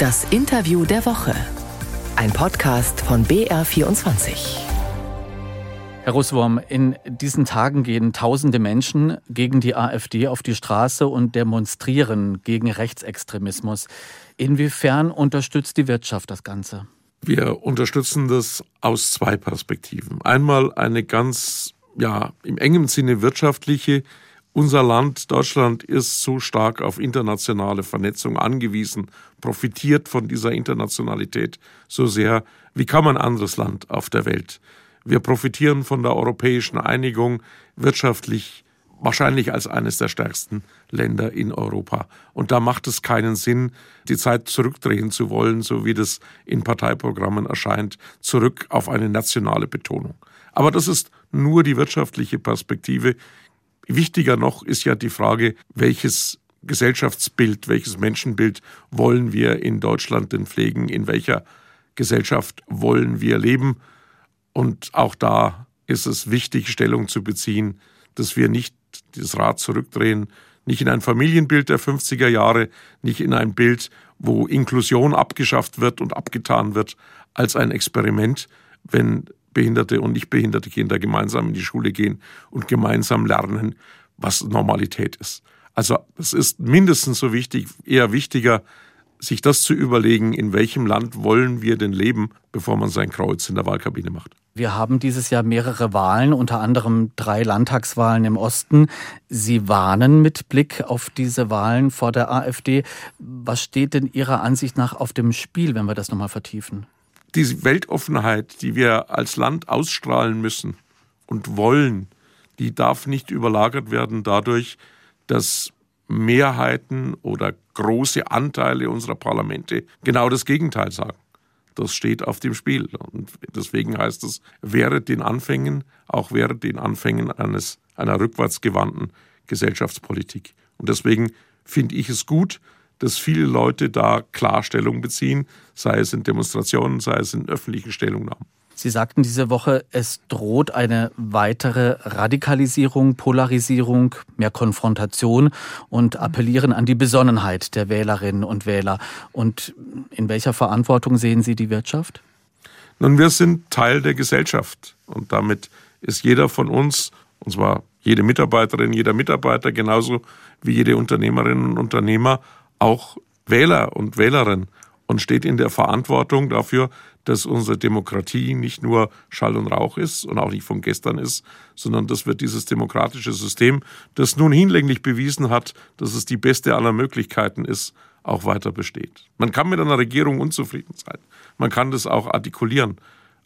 Das Interview der Woche. Ein Podcast von BR24. Herr Russwurm, in diesen Tagen gehen tausende Menschen gegen die AfD auf die Straße und demonstrieren gegen Rechtsextremismus. Inwiefern unterstützt die Wirtschaft das Ganze? Wir unterstützen das aus zwei Perspektiven. Einmal eine ganz, ja, im engen Sinne wirtschaftliche. Unser Land, Deutschland, ist so stark auf internationale Vernetzung angewiesen, profitiert von dieser Internationalität so sehr wie kaum ein anderes Land auf der Welt. Wir profitieren von der europäischen Einigung wirtschaftlich wahrscheinlich als eines der stärksten Länder in Europa. Und da macht es keinen Sinn, die Zeit zurückdrehen zu wollen, so wie das in Parteiprogrammen erscheint, zurück auf eine nationale Betonung. Aber das ist nur die wirtschaftliche Perspektive. Wichtiger noch ist ja die Frage, welches Gesellschaftsbild, welches Menschenbild wollen wir in Deutschland denn pflegen, in welcher Gesellschaft wollen wir leben? Und auch da ist es wichtig, Stellung zu beziehen, dass wir nicht das Rad zurückdrehen, nicht in ein Familienbild der 50er Jahre, nicht in ein Bild, wo Inklusion abgeschafft wird und abgetan wird, als ein Experiment, wenn behinderte und nicht behinderte Kinder gemeinsam in die Schule gehen und gemeinsam lernen, was Normalität ist. Also es ist mindestens so wichtig, eher wichtiger, sich das zu überlegen, in welchem Land wollen wir denn leben, bevor man sein Kreuz in der Wahlkabine macht. Wir haben dieses Jahr mehrere Wahlen, unter anderem drei Landtagswahlen im Osten. Sie warnen mit Blick auf diese Wahlen vor der AfD. Was steht denn Ihrer Ansicht nach auf dem Spiel, wenn wir das nochmal vertiefen? Diese Weltoffenheit, die wir als Land ausstrahlen müssen und wollen, die darf nicht überlagert werden dadurch, dass Mehrheiten oder große Anteile unserer Parlamente genau das Gegenteil sagen. Das steht auf dem Spiel. Und deswegen heißt es, während den Anfängen, auch während den Anfängen eines, einer rückwärtsgewandten Gesellschaftspolitik. Und deswegen finde ich es gut, dass viele Leute da Klarstellung beziehen, sei es in Demonstrationen, sei es in öffentlichen Stellungnahmen. Sie sagten diese Woche, es droht eine weitere Radikalisierung, Polarisierung, mehr Konfrontation und appellieren an die Besonnenheit der Wählerinnen und Wähler. Und in welcher Verantwortung sehen Sie die Wirtschaft? Nun, wir sind Teil der Gesellschaft und damit ist jeder von uns, und zwar jede Mitarbeiterin, jeder Mitarbeiter, genauso wie jede Unternehmerin und Unternehmer, auch Wähler und Wählerin und steht in der Verantwortung dafür, dass unsere Demokratie nicht nur Schall und Rauch ist und auch nicht von gestern ist, sondern dass wir dieses demokratische System, das nun hinlänglich bewiesen hat, dass es die beste aller Möglichkeiten ist, auch weiter besteht. Man kann mit einer Regierung unzufrieden sein. Man kann das auch artikulieren.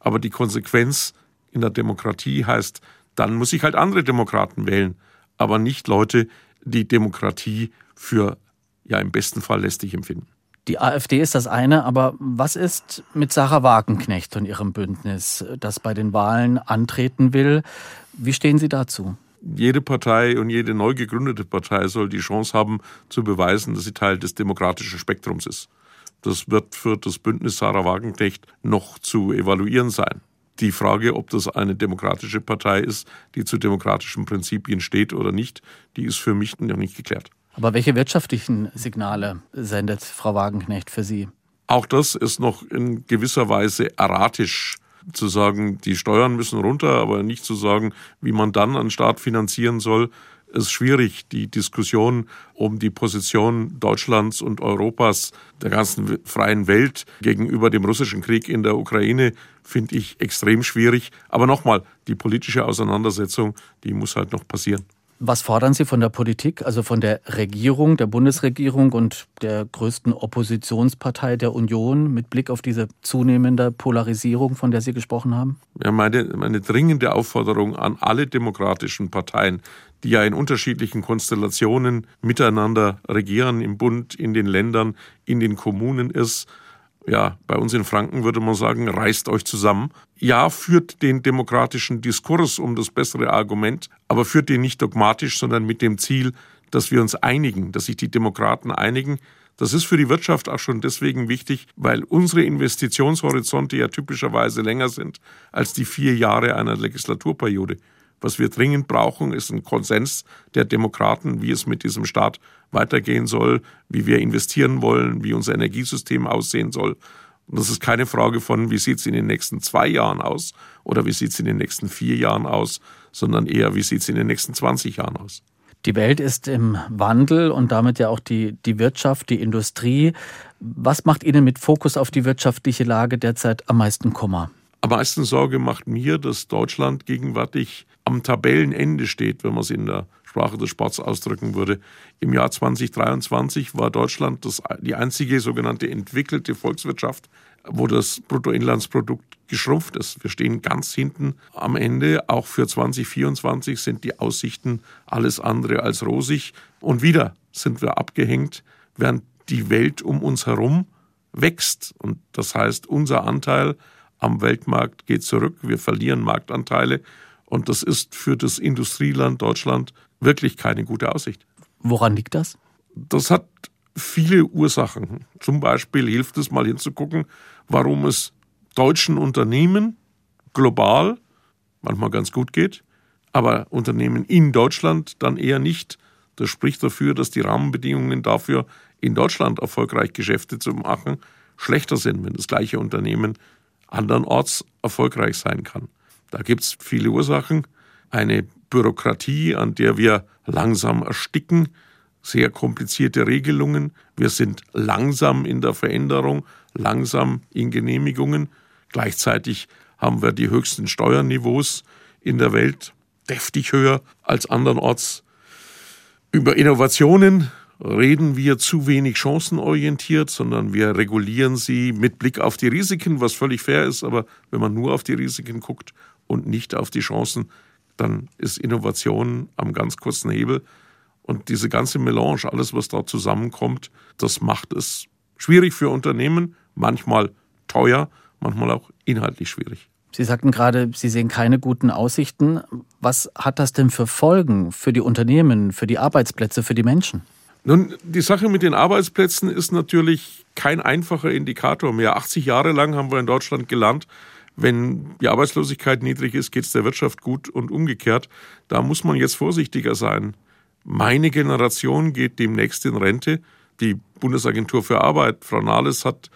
Aber die Konsequenz in der Demokratie heißt, dann muss ich halt andere Demokraten wählen, aber nicht Leute, die Demokratie für ja im besten Fall lästig empfinden. Die AfD ist das eine, aber was ist mit Sarah Wagenknecht und ihrem Bündnis, das bei den Wahlen antreten will? Wie stehen Sie dazu? Jede Partei und jede neu gegründete Partei soll die Chance haben, zu beweisen, dass sie Teil des demokratischen Spektrums ist. Das wird für das Bündnis Sarah Wagenknecht noch zu evaluieren sein. Die Frage, ob das eine demokratische Partei ist, die zu demokratischen Prinzipien steht oder nicht, die ist für mich noch nicht geklärt. Aber welche wirtschaftlichen Signale sendet Frau Wagenknecht für Sie? Auch das ist noch in gewisser Weise erratisch zu sagen, die Steuern müssen runter, aber nicht zu sagen, wie man dann einen Staat finanzieren soll, ist schwierig. Die Diskussion um die Position Deutschlands und Europas, der ganzen freien Welt gegenüber dem russischen Krieg in der Ukraine finde ich extrem schwierig. Aber nochmal, die politische Auseinandersetzung, die muss halt noch passieren. Was fordern Sie von der Politik, also von der Regierung, der Bundesregierung und der größten Oppositionspartei der Union mit Blick auf diese zunehmende Polarisierung, von der Sie gesprochen haben? Ja, meine, meine dringende Aufforderung an alle demokratischen Parteien, die ja in unterschiedlichen Konstellationen miteinander regieren, im Bund, in den Ländern, in den Kommunen ist, ja, bei uns in Franken würde man sagen, reißt euch zusammen. Ja, führt den demokratischen Diskurs um das bessere Argument, aber führt den nicht dogmatisch, sondern mit dem Ziel, dass wir uns einigen, dass sich die Demokraten einigen. Das ist für die Wirtschaft auch schon deswegen wichtig, weil unsere Investitionshorizonte ja typischerweise länger sind als die vier Jahre einer Legislaturperiode. Was wir dringend brauchen, ist ein Konsens der Demokraten, wie es mit diesem Staat weitergehen soll, wie wir investieren wollen, wie unser Energiesystem aussehen soll. Und das ist keine Frage von, wie sieht es in den nächsten zwei Jahren aus oder wie sieht es in den nächsten vier Jahren aus, sondern eher, wie sieht es in den nächsten 20 Jahren aus. Die Welt ist im Wandel und damit ja auch die, die Wirtschaft, die Industrie. Was macht Ihnen mit Fokus auf die wirtschaftliche Lage derzeit am meisten Kummer? Am meisten Sorge macht mir, dass Deutschland gegenwärtig am Tabellenende steht, wenn man es in der Sprache des Sports ausdrücken würde. Im Jahr 2023 war Deutschland das, die einzige sogenannte entwickelte Volkswirtschaft, wo das Bruttoinlandsprodukt geschrumpft ist. Wir stehen ganz hinten am Ende. Auch für 2024 sind die Aussichten alles andere als rosig. Und wieder sind wir abgehängt, während die Welt um uns herum wächst. Und das heißt, unser Anteil am Weltmarkt geht zurück. Wir verlieren Marktanteile. Und das ist für das Industrieland Deutschland wirklich keine gute Aussicht. Woran liegt das? Das hat viele Ursachen. Zum Beispiel hilft es mal hinzugucken, warum es deutschen Unternehmen global manchmal ganz gut geht, aber Unternehmen in Deutschland dann eher nicht. Das spricht dafür, dass die Rahmenbedingungen dafür, in Deutschland erfolgreich Geschäfte zu machen, schlechter sind, wenn das gleiche Unternehmen andernorts erfolgreich sein kann. Da gibt es viele Ursachen. Eine Bürokratie, an der wir langsam ersticken, sehr komplizierte Regelungen. Wir sind langsam in der Veränderung, langsam in Genehmigungen. Gleichzeitig haben wir die höchsten Steuerniveaus in der Welt, deftig höher als andernorts. Über Innovationen reden wir zu wenig chancenorientiert, sondern wir regulieren sie mit Blick auf die Risiken, was völlig fair ist. Aber wenn man nur auf die Risiken guckt und nicht auf die Chancen, dann ist Innovation am ganz kurzen Hebel. Und diese ganze Melange, alles, was da zusammenkommt, das macht es schwierig für Unternehmen, manchmal teuer, manchmal auch inhaltlich schwierig. Sie sagten gerade, Sie sehen keine guten Aussichten. Was hat das denn für Folgen für die Unternehmen, für die Arbeitsplätze, für die Menschen? Nun, die Sache mit den Arbeitsplätzen ist natürlich kein einfacher Indikator mehr. 80 Jahre lang haben wir in Deutschland gelernt, wenn die Arbeitslosigkeit niedrig ist, geht es der Wirtschaft gut und umgekehrt. Da muss man jetzt vorsichtiger sein. Meine Generation geht demnächst in Rente. Die Bundesagentur für Arbeit, Frau Nahles, hat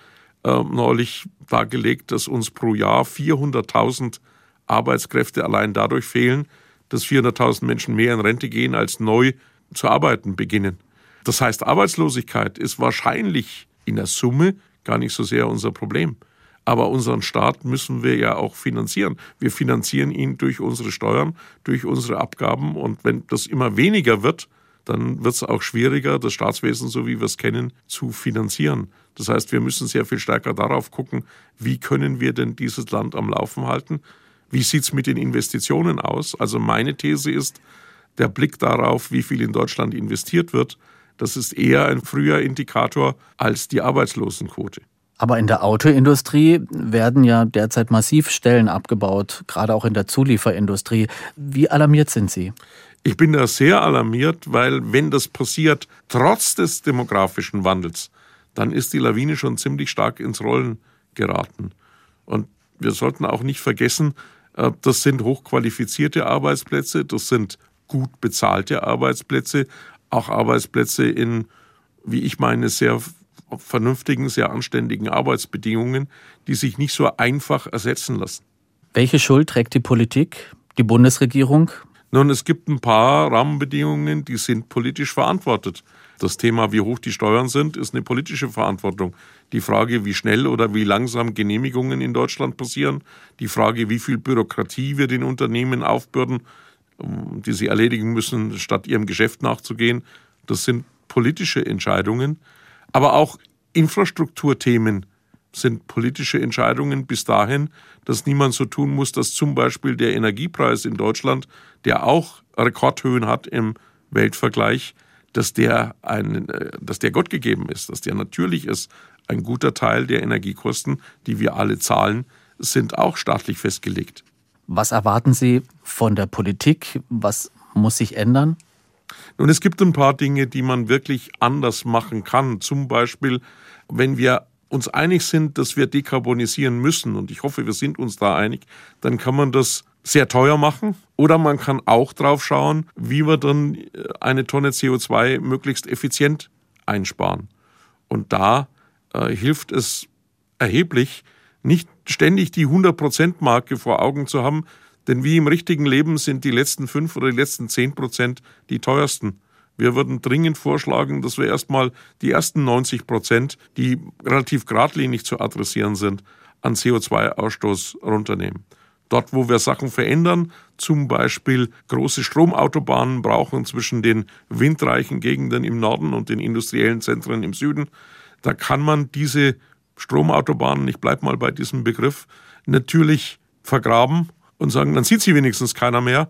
äh, neulich dargelegt, dass uns pro Jahr 400.000 Arbeitskräfte allein dadurch fehlen, dass 400.000 Menschen mehr in Rente gehen, als neu zu arbeiten beginnen. Das heißt, Arbeitslosigkeit ist wahrscheinlich in der Summe gar nicht so sehr unser Problem. Aber unseren Staat müssen wir ja auch finanzieren. Wir finanzieren ihn durch unsere Steuern, durch unsere Abgaben. Und wenn das immer weniger wird, dann wird es auch schwieriger, das Staatswesen, so wie wir es kennen, zu finanzieren. Das heißt, wir müssen sehr viel stärker darauf gucken, wie können wir denn dieses Land am Laufen halten? Wie sieht es mit den Investitionen aus? Also meine These ist, der Blick darauf, wie viel in Deutschland investiert wird, das ist eher ein früher Indikator als die Arbeitslosenquote. Aber in der Autoindustrie werden ja derzeit massiv Stellen abgebaut, gerade auch in der Zulieferindustrie. Wie alarmiert sind Sie? Ich bin da sehr alarmiert, weil wenn das passiert, trotz des demografischen Wandels, dann ist die Lawine schon ziemlich stark ins Rollen geraten. Und wir sollten auch nicht vergessen, äh, das sind hochqualifizierte Arbeitsplätze, das sind gut bezahlte Arbeitsplätze, auch Arbeitsplätze in, wie ich meine, sehr vernünftigen, sehr anständigen Arbeitsbedingungen, die sich nicht so einfach ersetzen lassen. Welche Schuld trägt die Politik, die Bundesregierung? Nun, es gibt ein paar Rahmenbedingungen, die sind politisch verantwortet. Das Thema, wie hoch die Steuern sind, ist eine politische Verantwortung. Die Frage, wie schnell oder wie langsam Genehmigungen in Deutschland passieren, die Frage, wie viel Bürokratie wir den Unternehmen aufbürden, die sie erledigen müssen, statt ihrem Geschäft nachzugehen, das sind politische Entscheidungen. Aber auch Infrastrukturthemen sind politische Entscheidungen bis dahin, dass niemand so tun muss, dass zum Beispiel der Energiepreis in Deutschland, der auch Rekordhöhen hat im Weltvergleich, dass der, ein, äh, dass der Gott gegeben ist, dass der natürlich ist. Ein guter Teil der Energiekosten, die wir alle zahlen, sind auch staatlich festgelegt. Was erwarten Sie von der Politik? Was muss sich ändern? Nun, es gibt ein paar Dinge, die man wirklich anders machen kann. Zum Beispiel, wenn wir uns einig sind, dass wir dekarbonisieren müssen, und ich hoffe, wir sind uns da einig, dann kann man das sehr teuer machen oder man kann auch drauf schauen, wie wir dann äh, eine Tonne CO2 möglichst effizient einsparen. Und da äh, hilft es erheblich, nicht ständig die 100%-Marke vor Augen zu haben, denn wie im richtigen Leben sind die letzten fünf oder die letzten zehn Prozent die teuersten. Wir würden dringend vorschlagen, dass wir erstmal die ersten 90 Prozent, die relativ geradlinig zu adressieren sind, an CO2-Ausstoß runternehmen. Dort, wo wir Sachen verändern, zum Beispiel große Stromautobahnen brauchen zwischen den windreichen Gegenden im Norden und den industriellen Zentren im Süden, da kann man diese Stromautobahnen, ich bleibe mal bei diesem Begriff, natürlich vergraben und sagen, dann sieht sie wenigstens keiner mehr.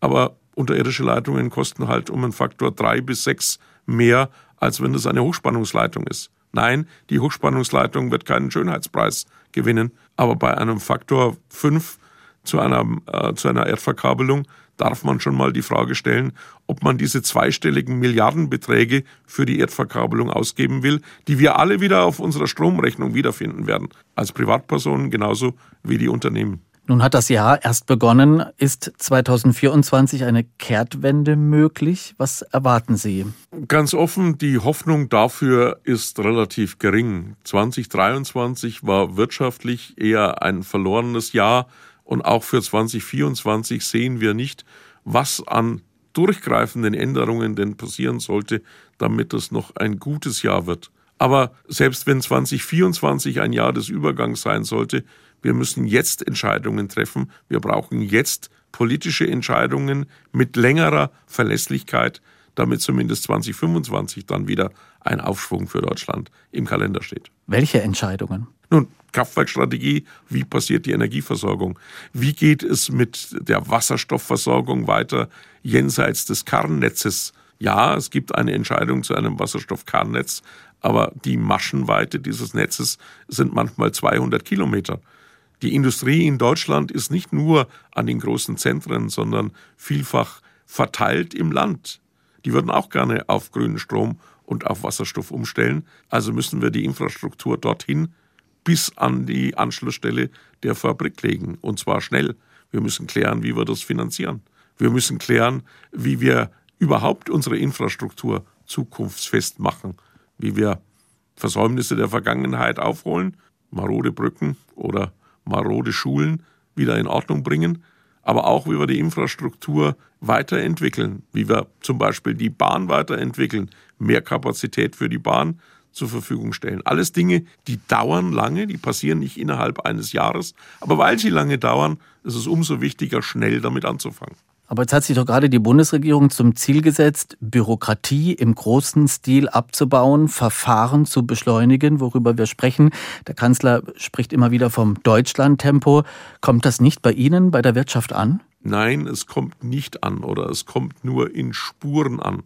Aber unterirdische Leitungen kosten halt um einen Faktor drei bis sechs mehr, als wenn das eine Hochspannungsleitung ist. Nein, die Hochspannungsleitung wird keinen Schönheitspreis gewinnen, aber bei einem Faktor fünf zu einer, äh, zu einer Erdverkabelung darf man schon mal die Frage stellen, ob man diese zweistelligen Milliardenbeträge für die Erdverkabelung ausgeben will, die wir alle wieder auf unserer Stromrechnung wiederfinden werden, als Privatpersonen genauso wie die Unternehmen. Nun hat das Jahr erst begonnen. Ist 2024 eine Kehrtwende möglich? Was erwarten Sie? Ganz offen, die Hoffnung dafür ist relativ gering. 2023 war wirtschaftlich eher ein verlorenes Jahr und auch für 2024 sehen wir nicht, was an durchgreifenden Änderungen denn passieren sollte, damit es noch ein gutes Jahr wird. Aber selbst wenn 2024 ein Jahr des Übergangs sein sollte, wir müssen jetzt Entscheidungen treffen. Wir brauchen jetzt politische Entscheidungen mit längerer Verlässlichkeit, damit zumindest 2025 dann wieder ein Aufschwung für Deutschland im Kalender steht. Welche Entscheidungen? Nun, Kraftwerkstrategie, wie passiert die Energieversorgung? Wie geht es mit der Wasserstoffversorgung weiter jenseits des Kernnetzes? Ja, es gibt eine Entscheidung zu einem Wasserstoffkernnetz, aber die Maschenweite dieses Netzes sind manchmal 200 Kilometer. Die Industrie in Deutschland ist nicht nur an den großen Zentren, sondern vielfach verteilt im Land. Die würden auch gerne auf grünen Strom und auf Wasserstoff umstellen. Also müssen wir die Infrastruktur dorthin bis an die Anschlussstelle der Fabrik legen. Und zwar schnell. Wir müssen klären, wie wir das finanzieren. Wir müssen klären, wie wir überhaupt unsere Infrastruktur zukunftsfest machen. Wie wir Versäumnisse der Vergangenheit aufholen, marode Brücken oder marode Schulen wieder in Ordnung bringen, aber auch wie wir die Infrastruktur weiterentwickeln, wie wir zum Beispiel die Bahn weiterentwickeln, mehr Kapazität für die Bahn zur Verfügung stellen. Alles Dinge, die dauern lange, die passieren nicht innerhalb eines Jahres, aber weil sie lange dauern, ist es umso wichtiger, schnell damit anzufangen. Aber jetzt hat sich doch gerade die Bundesregierung zum Ziel gesetzt, Bürokratie im großen Stil abzubauen, Verfahren zu beschleunigen, worüber wir sprechen. Der Kanzler spricht immer wieder vom Deutschlandtempo. Kommt das nicht bei Ihnen, bei der Wirtschaft an? Nein, es kommt nicht an oder es kommt nur in Spuren an.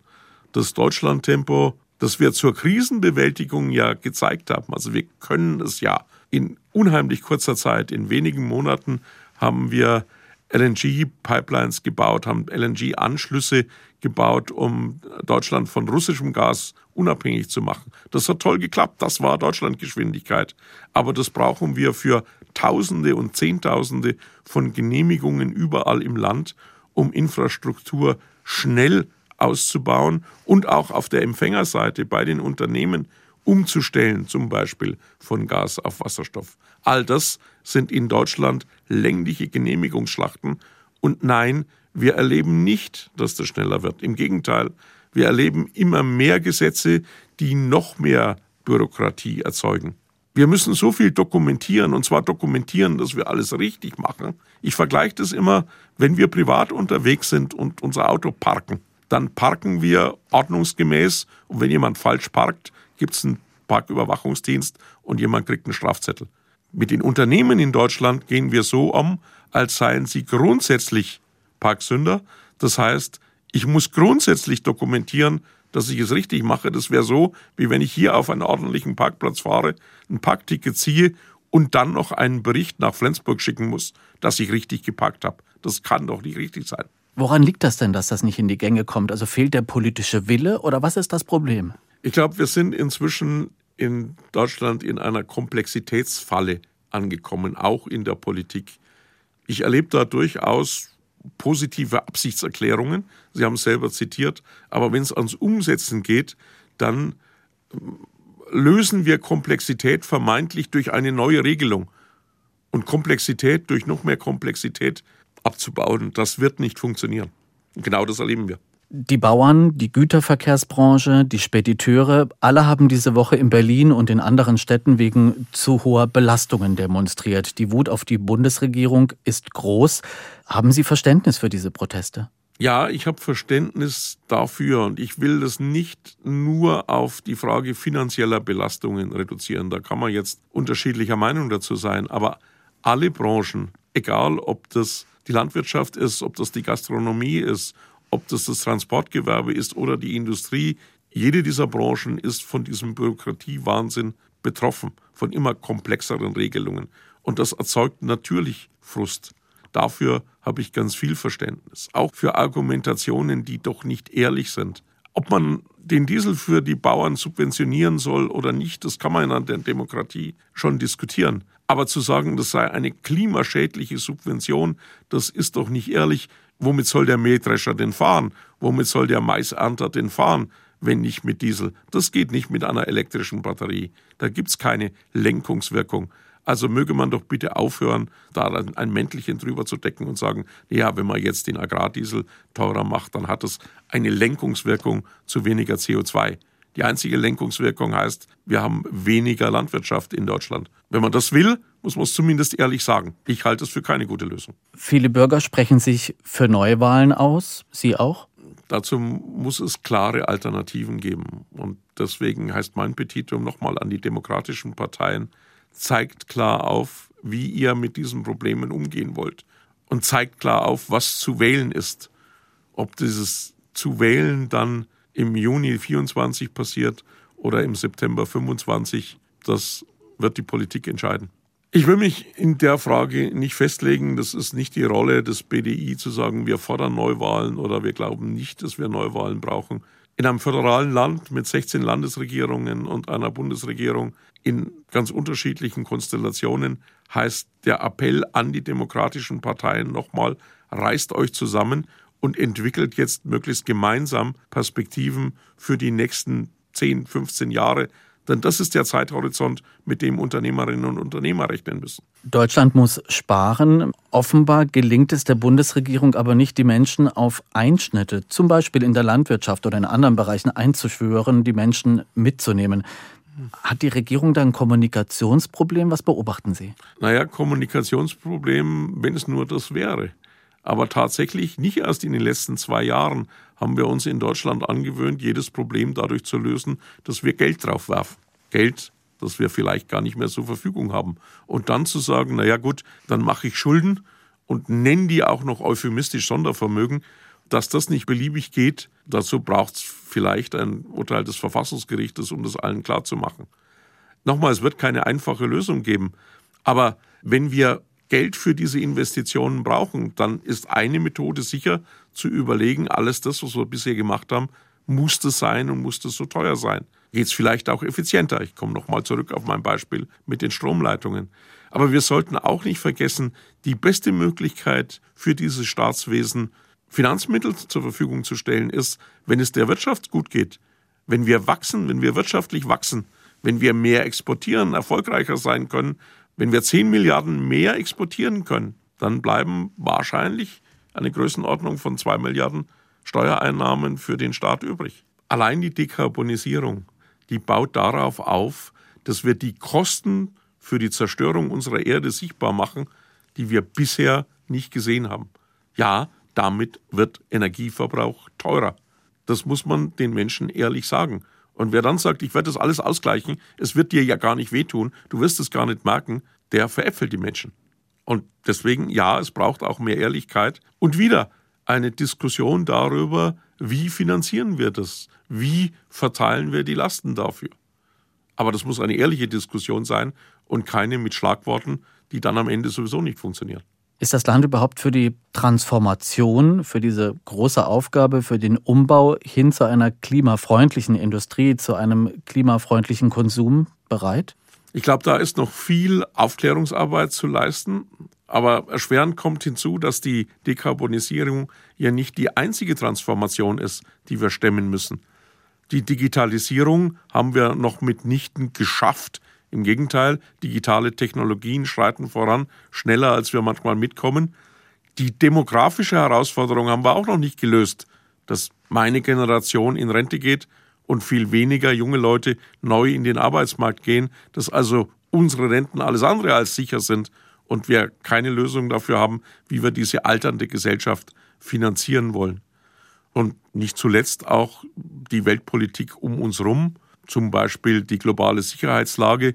Das Deutschlandtempo, das wir zur Krisenbewältigung ja gezeigt haben, also wir können es ja in unheimlich kurzer Zeit, in wenigen Monaten haben wir LNG-Pipelines gebaut, haben LNG-Anschlüsse gebaut, um Deutschland von russischem Gas unabhängig zu machen. Das hat toll geklappt, das war Deutschlandgeschwindigkeit. Aber das brauchen wir für Tausende und Zehntausende von Genehmigungen überall im Land, um Infrastruktur schnell auszubauen und auch auf der Empfängerseite bei den Unternehmen umzustellen, zum Beispiel von Gas auf Wasserstoff. All das sind in Deutschland längliche Genehmigungsschlachten. Und nein, wir erleben nicht, dass das schneller wird. Im Gegenteil, wir erleben immer mehr Gesetze, die noch mehr Bürokratie erzeugen. Wir müssen so viel dokumentieren, und zwar dokumentieren, dass wir alles richtig machen. Ich vergleiche das immer, wenn wir privat unterwegs sind und unser Auto parken. Dann parken wir ordnungsgemäß und wenn jemand falsch parkt, gibt es einen Parküberwachungsdienst und jemand kriegt einen Strafzettel. Mit den Unternehmen in Deutschland gehen wir so um, als seien sie grundsätzlich Parksünder. Das heißt, ich muss grundsätzlich dokumentieren, dass ich es richtig mache. Das wäre so, wie wenn ich hier auf einen ordentlichen Parkplatz fahre, ein Parkticket ziehe und dann noch einen Bericht nach Flensburg schicken muss, dass ich richtig geparkt habe. Das kann doch nicht richtig sein. Woran liegt das denn, dass das nicht in die Gänge kommt? Also fehlt der politische Wille oder was ist das Problem? Ich glaube, wir sind inzwischen in Deutschland in einer Komplexitätsfalle angekommen, auch in der Politik. Ich erlebe da durchaus positive Absichtserklärungen. Sie haben es selber zitiert. Aber wenn es ans Umsetzen geht, dann lösen wir Komplexität vermeintlich durch eine neue Regelung. Und Komplexität durch noch mehr Komplexität abzubauen, das wird nicht funktionieren. Und genau das erleben wir. Die Bauern, die Güterverkehrsbranche, die Spediteure, alle haben diese Woche in Berlin und in anderen Städten wegen zu hoher Belastungen demonstriert. Die Wut auf die Bundesregierung ist groß. Haben Sie Verständnis für diese Proteste? Ja, ich habe Verständnis dafür und ich will das nicht nur auf die Frage finanzieller Belastungen reduzieren. Da kann man jetzt unterschiedlicher Meinung dazu sein, aber alle Branchen, egal ob das die Landwirtschaft ist, ob das die Gastronomie ist, ob das das Transportgewerbe ist oder die Industrie, jede dieser Branchen ist von diesem Bürokratiewahnsinn betroffen, von immer komplexeren Regelungen. Und das erzeugt natürlich Frust. Dafür habe ich ganz viel Verständnis. Auch für Argumentationen, die doch nicht ehrlich sind. Ob man den Diesel für die Bauern subventionieren soll oder nicht, das kann man in der Demokratie schon diskutieren. Aber zu sagen, das sei eine klimaschädliche Subvention, das ist doch nicht ehrlich. Womit soll der Mähdrescher denn fahren? Womit soll der Maisernter denn fahren, wenn nicht mit Diesel? Das geht nicht mit einer elektrischen Batterie. Da gibt's keine Lenkungswirkung. Also möge man doch bitte aufhören, da ein Mäntelchen drüber zu decken und sagen, ja, wenn man jetzt den Agrardiesel teurer macht, dann hat das eine Lenkungswirkung zu weniger CO2. Die einzige Lenkungswirkung heißt, wir haben weniger Landwirtschaft in Deutschland. Wenn man das will, muss man es zumindest ehrlich sagen. Ich halte es für keine gute Lösung. Viele Bürger sprechen sich für Neuwahlen aus. Sie auch? Dazu muss es klare Alternativen geben. Und deswegen heißt mein Petitum nochmal an die demokratischen Parteien, zeigt klar auf, wie ihr mit diesen Problemen umgehen wollt. Und zeigt klar auf, was zu wählen ist. Ob dieses zu wählen dann im Juni 24 passiert oder im September 25, das wird die Politik entscheiden. Ich will mich in der Frage nicht festlegen. Das ist nicht die Rolle des BDI zu sagen, wir fordern Neuwahlen oder wir glauben nicht, dass wir Neuwahlen brauchen. In einem föderalen Land mit 16 Landesregierungen und einer Bundesregierung in ganz unterschiedlichen Konstellationen heißt der Appell an die demokratischen Parteien nochmal, reißt euch zusammen und entwickelt jetzt möglichst gemeinsam Perspektiven für die nächsten 10, 15 Jahre. Denn das ist der Zeithorizont, mit dem Unternehmerinnen und Unternehmer rechnen müssen. Deutschland muss sparen. Offenbar gelingt es der Bundesregierung aber nicht, die Menschen auf Einschnitte, zum Beispiel in der Landwirtschaft oder in anderen Bereichen einzuschwören, die Menschen mitzunehmen. Hat die Regierung da ein Kommunikationsproblem? Was beobachten Sie? Naja, Kommunikationsproblem, wenn es nur das wäre. Aber tatsächlich, nicht erst in den letzten zwei Jahren haben wir uns in Deutschland angewöhnt, jedes Problem dadurch zu lösen, dass wir Geld drauf werfen. Geld, das wir vielleicht gar nicht mehr zur Verfügung haben. Und dann zu sagen, naja gut, dann mache ich Schulden und nenne die auch noch euphemistisch Sondervermögen, dass das nicht beliebig geht, dazu braucht es vielleicht ein Urteil des Verfassungsgerichtes, um das allen klarzumachen. Nochmal, es wird keine einfache Lösung geben. Aber wenn wir Geld für diese Investitionen brauchen, dann ist eine Methode sicher zu überlegen, alles das, was wir bisher gemacht haben, muss das sein und muss das so teuer sein. Geht es vielleicht auch effizienter? Ich komme nochmal zurück auf mein Beispiel mit den Stromleitungen. Aber wir sollten auch nicht vergessen, die beste Möglichkeit für dieses Staatswesen, Finanzmittel zur Verfügung zu stellen, ist, wenn es der Wirtschaft gut geht. Wenn wir wachsen, wenn wir wirtschaftlich wachsen, wenn wir mehr exportieren, erfolgreicher sein können, wenn wir 10 Milliarden mehr exportieren können, dann bleiben wahrscheinlich eine Größenordnung von 2 Milliarden Steuereinnahmen für den Staat übrig. Allein die Dekarbonisierung, die baut darauf auf, dass wir die Kosten für die Zerstörung unserer Erde sichtbar machen, die wir bisher nicht gesehen haben. Ja, damit wird Energieverbrauch teurer. Das muss man den Menschen ehrlich sagen. Und wer dann sagt, ich werde das alles ausgleichen, es wird dir ja gar nicht wehtun, du wirst es gar nicht merken, der veräpfelt die Menschen. Und deswegen, ja, es braucht auch mehr Ehrlichkeit und wieder eine Diskussion darüber, wie finanzieren wir das? Wie verteilen wir die Lasten dafür? Aber das muss eine ehrliche Diskussion sein und keine mit Schlagworten, die dann am Ende sowieso nicht funktionieren. Ist das Land überhaupt für die Transformation, für diese große Aufgabe, für den Umbau hin zu einer klimafreundlichen Industrie, zu einem klimafreundlichen Konsum bereit? Ich glaube, da ist noch viel Aufklärungsarbeit zu leisten. Aber erschwerend kommt hinzu, dass die Dekarbonisierung ja nicht die einzige Transformation ist, die wir stemmen müssen. Die Digitalisierung haben wir noch mitnichten geschafft. Im Gegenteil, digitale Technologien schreiten voran, schneller als wir manchmal mitkommen. Die demografische Herausforderung haben wir auch noch nicht gelöst, dass meine Generation in Rente geht und viel weniger junge Leute neu in den Arbeitsmarkt gehen, dass also unsere Renten alles andere als sicher sind und wir keine Lösung dafür haben, wie wir diese alternde Gesellschaft finanzieren wollen. Und nicht zuletzt auch die Weltpolitik um uns herum, zum Beispiel die globale Sicherheitslage,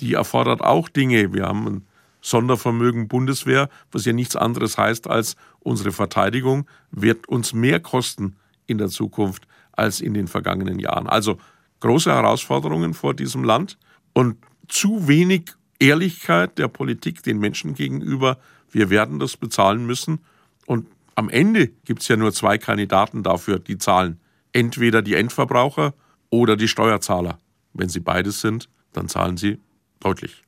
die erfordert auch Dinge. Wir haben ein Sondervermögen Bundeswehr, was ja nichts anderes heißt als unsere Verteidigung wird uns mehr kosten in der Zukunft als in den vergangenen Jahren. Also große Herausforderungen vor diesem Land und zu wenig Ehrlichkeit der Politik den Menschen gegenüber, wir werden das bezahlen müssen. Und am Ende gibt es ja nur zwei Kandidaten dafür, die zahlen. Entweder die Endverbraucher oder die Steuerzahler. Wenn sie beides sind, dann zahlen sie deutlich.